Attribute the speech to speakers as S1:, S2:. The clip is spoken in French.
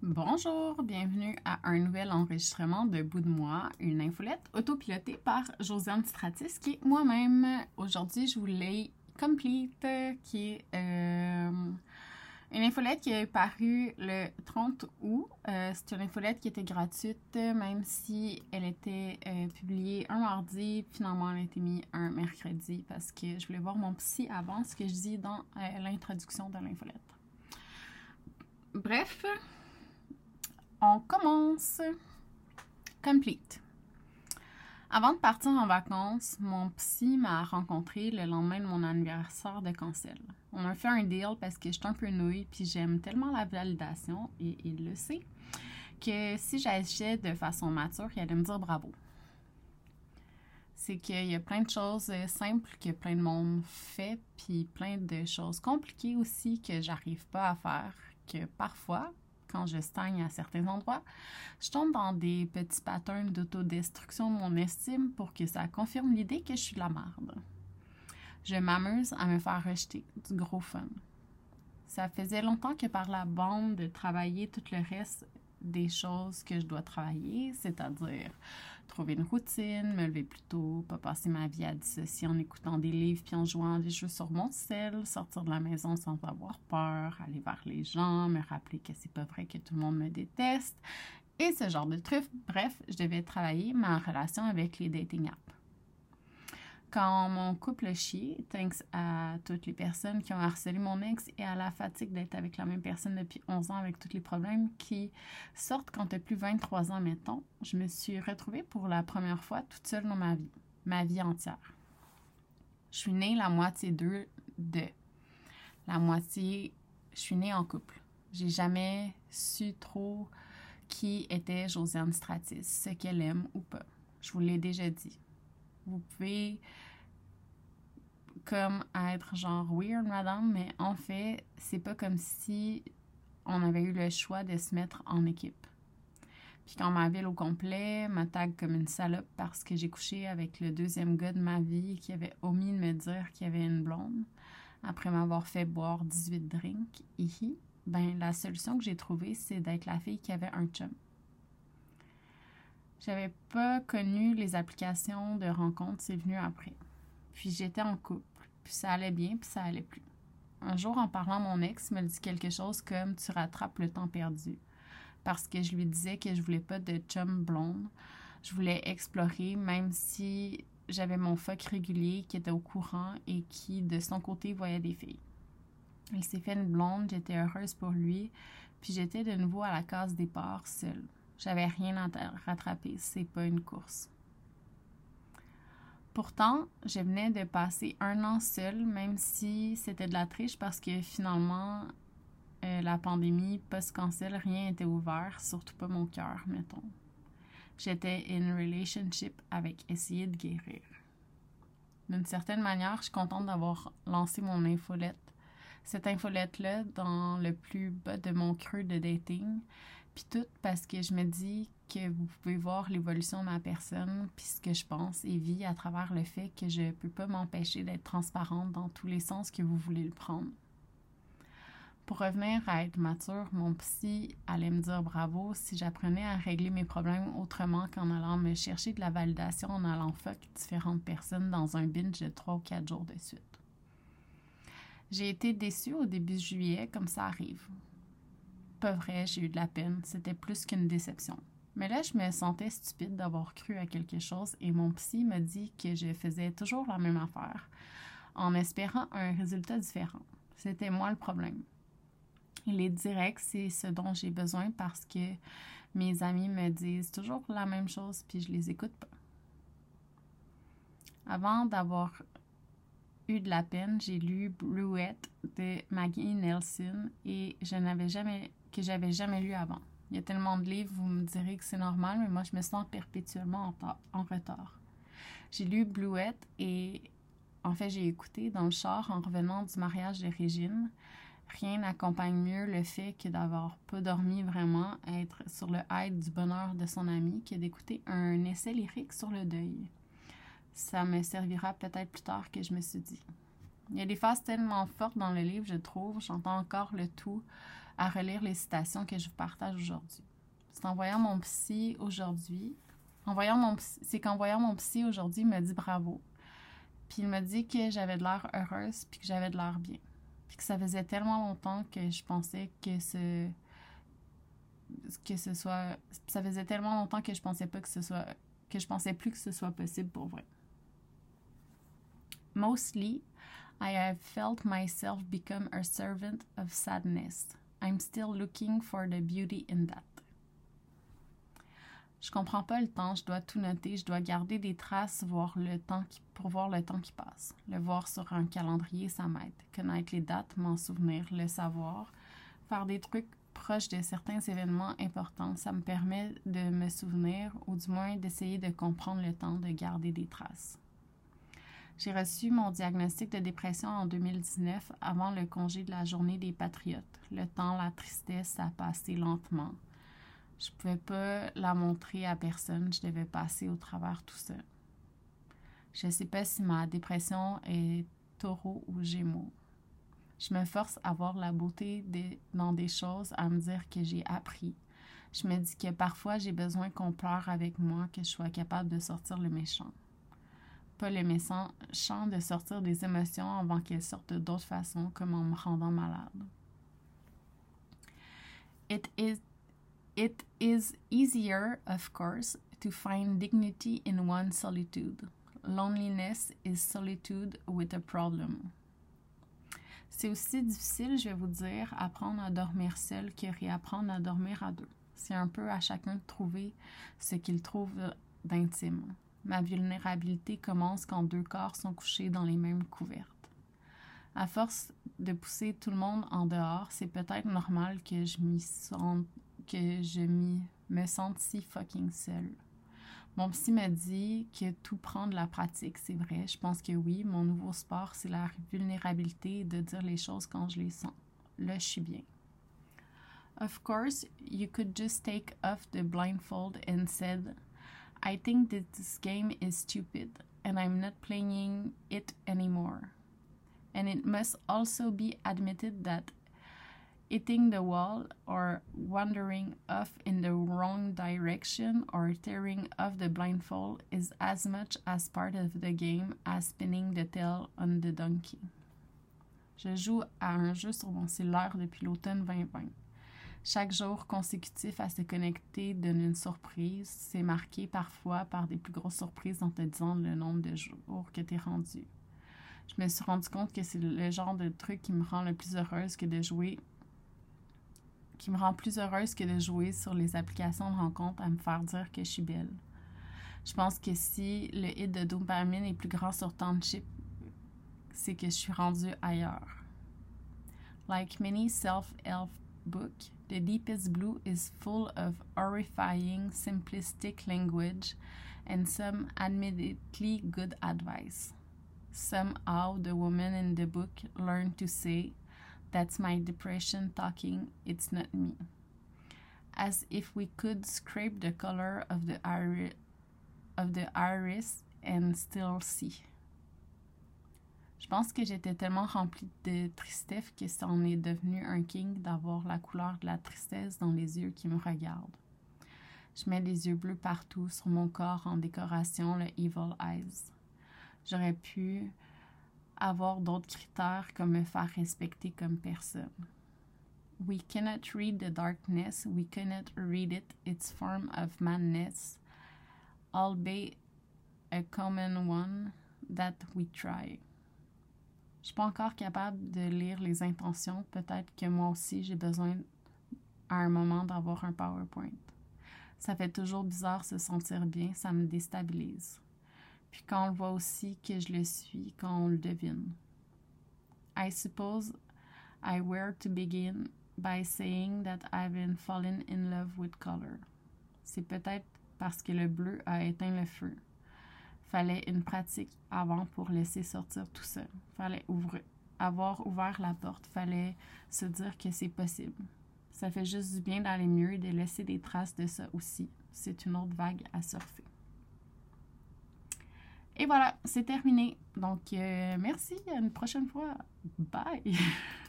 S1: Bonjour, bienvenue à un nouvel enregistrement de Bout de moi, une infolette autopilotée par Josiane Stratis, qui est moi-même. Aujourd'hui, je voulais complete, qui est euh, une infolette qui est parue le 30 août. Euh, c'est une infolette qui était gratuite, même si elle était euh, publiée un mardi. Finalement, elle a été mise un mercredi parce que je voulais voir mon psy avant ce que je dis dans l'introduction de l'infolette. Bref, on commence. Complete. Avant de partir en vacances, mon psy m'a rencontré le lendemain de mon anniversaire de cancel. On a fait un deal parce que je suis un peu nouille puis j'aime tellement la validation, et il le sait, que si j'agissais de façon mature, il allait me dire bravo. C'est qu'il y a plein de choses simples que plein de monde fait, puis plein de choses compliquées aussi que j'arrive pas à faire, que parfois, quand je stagne à certains endroits, je tombe dans des petits patterns d'autodestruction de mon estime pour que ça confirme l'idée que je suis de la merde. Je m'amuse à me faire rejeter, du gros fun. Ça faisait longtemps que par la bande de travailler tout le reste des choses que je dois travailler, c'est-à-dire trouver une routine, me lever plus tôt, pas passer ma vie à dissocier en écoutant des livres puis en jouant des jeux sur mon sel, sortir de la maison sans avoir peur, aller vers les gens, me rappeler que c'est pas vrai que tout le monde me déteste et ce genre de trucs. Bref, je devais travailler ma relation avec les dating apps. Quand mon couple chie, thanks à toutes les personnes qui ont harcelé mon ex et à la fatigue d'être avec la même personne depuis 11 ans avec tous les problèmes qui sortent quand tu plus 23 ans, mettons, je me suis retrouvée pour la première fois toute seule dans ma vie, ma vie entière. Je suis née la moitié d'eux de. La moitié, je suis née en couple. J'ai jamais su trop qui était Josiane Stratis, ce qu'elle aime ou pas. Je vous l'ai déjà dit vous pouvez comme être genre weird, madame, mais en fait, c'est pas comme si on avait eu le choix de se mettre en équipe. Puis quand ma ville au complet me tag comme une salope parce que j'ai couché avec le deuxième gars de ma vie qui avait omis de me dire qu'il y avait une blonde, après m'avoir fait boire 18 drinks, hihi, ben la solution que j'ai trouvée, c'est d'être la fille qui avait un chum. J'avais pas connu les applications de rencontres, c'est venu après. Puis j'étais en couple, puis ça allait bien, puis ça allait plus. Un jour, en parlant, mon ex me dit quelque chose comme Tu rattrapes le temps perdu. Parce que je lui disais que je voulais pas de chum blonde. Je voulais explorer, même si j'avais mon fuck régulier qui était au courant et qui, de son côté, voyait des filles. Il s'est fait une blonde, j'étais heureuse pour lui, puis j'étais de nouveau à la case départ seule. J'avais rien à rattraper, c'est pas une course. Pourtant, je venais de passer un an seule, même si c'était de la triche parce que finalement, euh, la pandémie post-cancel, rien n'était ouvert, surtout pas mon cœur, mettons. J'étais in relationship avec essayer de guérir. D'une certaine manière, je suis contente d'avoir lancé mon infolette. Cette infolette-là, dans le plus bas de mon creux de dating, puis tout parce que je me dis que vous pouvez voir l'évolution de ma personne, puis ce que je pense et vis à travers le fait que je ne peux pas m'empêcher d'être transparente dans tous les sens que vous voulez le prendre. Pour revenir à être mature, mon psy allait me dire bravo si j'apprenais à régler mes problèmes autrement qu'en allant me chercher de la validation en allant fuck différentes personnes dans un binge de 3 ou 4 jours de suite. J'ai été déçue au début juillet, comme ça arrive pas vrai, j'ai eu de la peine. C'était plus qu'une déception. Mais là, je me sentais stupide d'avoir cru à quelque chose et mon psy m'a dit que je faisais toujours la même affaire en espérant un résultat différent. C'était moi le problème. Il est direct, c'est ce dont j'ai besoin parce que mes amis me disent toujours la même chose puis je les écoute pas. Avant d'avoir eu de la peine, j'ai lu Bluette de Maggie Nelson et je n'avais jamais que j'avais jamais lu avant. Il y a tellement de livres, vous me direz que c'est normal, mais moi, je me sens perpétuellement en, retard. J'ai lu Bluette et en fait, j'ai écouté dans le char en revenant du mariage de Régine. Rien n'accompagne mieux le fait que d'avoir pas dormi vraiment, être sur le high du bonheur de son ami, que d'écouter un essai lyrique sur le deuil. Ça me servira peut-être plus tard que je me suis dit. Il y a des phases tellement fortes dans le livre, je trouve. J'entends encore le tout à relire les citations que je vous partage aujourd'hui. C'est en voyant mon psy aujourd'hui, c'est qu'en voyant mon psy aujourd'hui, il me dit bravo. Puis il me dit que j'avais de l'air heureuse puis que j'avais de l'air bien. Puis que ça faisait tellement longtemps que je pensais que ce que ce soit ça faisait tellement longtemps que je pensais pas que ce soit que je pensais plus que ce soit possible pour vrai. Mostly, I have felt myself become a servant of sadness. I'm still looking for the beauty in that. Je comprends pas le temps, je dois tout noter, je dois garder des traces, voir le temps pour voir le temps qui passe. Le voir sur un calendrier, ça m'aide. Connaître les dates, m'en souvenir, le savoir. Faire des trucs proches de certains événements importants, ça me permet de me souvenir ou du moins d'essayer de comprendre le temps, de garder des traces. J'ai reçu mon diagnostic de dépression en 2019 avant le congé de la journée des patriotes. Le temps, la tristesse, ça a passé lentement. Je pouvais pas la montrer à personne, je devais passer au travers tout ça. Je ne sais pas si ma dépression est taureau ou gémeaux. Je me force à voir la beauté dans des choses, à me dire que j'ai appris. Je me dis que parfois j'ai besoin qu'on pleure avec moi, que je sois capable de sortir le méchant pas le méchant de sortir des émotions avant qu'elles sortent d'autres façons, comme en me rendant malade. It is, it is easier, of course, to find dignity in one's solitude. Loneliness is solitude with a problem. C'est aussi difficile, je vais vous dire, apprendre à dormir seul que réapprendre à dormir à deux. C'est un peu à chacun de trouver ce qu'il trouve d'intime. Ma vulnérabilité commence quand deux corps sont couchés dans les mêmes couvertes. À force de pousser tout le monde en dehors, c'est peut-être normal que je me sente si fucking seule. Mon psy me dit que tout prend de la pratique, c'est vrai. Je pense que oui. Mon nouveau sport, c'est la vulnérabilité de dire les choses quand je les sens. Là, je suis bien. Of course, you could just take off the blindfold and said, I think that this game is stupid and I'm not playing it anymore. And it must also be admitted that hitting the wall or wandering off in the wrong direction or tearing off the blindfold is as much as part of the game as spinning the tail on the donkey. Je joue à un jeu sur mon cellulaire depuis l'automne 2020. Chaque jour consécutif à se connecter donne une surprise. C'est marqué parfois par des plus grosses surprises en te disant le nombre de jours que tu es rendu. Je me suis rendu compte que c'est le genre de truc qui me rend le plus heureuse que de jouer qui me rend plus heureuse que de jouer sur les applications de rencontre à me faire dire que je suis belle. Je pense que si le hit de dopamine est plus grand sur chip, c'est que je suis rendue ailleurs. Like many self-help books, The Deepest Blue is full of horrifying, simplistic language and some admittedly good advice. Somehow, the woman in the book learned to say, That's my depression talking, it's not me. As if we could scrape the color of the, iris, of the iris and still see. Je pense que j'étais tellement remplie de tristesse que ça en est devenu un king d'avoir la couleur de la tristesse dans les yeux qui me regardent. Je mets des yeux bleus partout sur mon corps en décoration, le Evil Eyes. J'aurais pu avoir d'autres critères comme me faire respecter comme personne. We cannot read the darkness, we cannot read it, its form of madness, albeit a common one that we try. Je suis pas encore capable de lire les intentions. Peut-être que moi aussi, j'ai besoin à un moment d'avoir un PowerPoint. Ça fait toujours bizarre se sentir bien, ça me déstabilise. Puis quand on le voit aussi que je le suis, quand on le devine. I suppose I were to begin by saying that I've been fallen in love with color. C'est peut-être parce que le bleu a éteint le feu fallait une pratique avant pour laisser sortir tout ça. Fallait ouvrir, avoir ouvert la porte, fallait se dire que c'est possible. Ça fait juste du bien d'aller mieux et de laisser des traces de ça aussi. C'est une autre vague à surfer. Et voilà, c'est terminé. Donc, euh, merci. À une prochaine fois. Bye!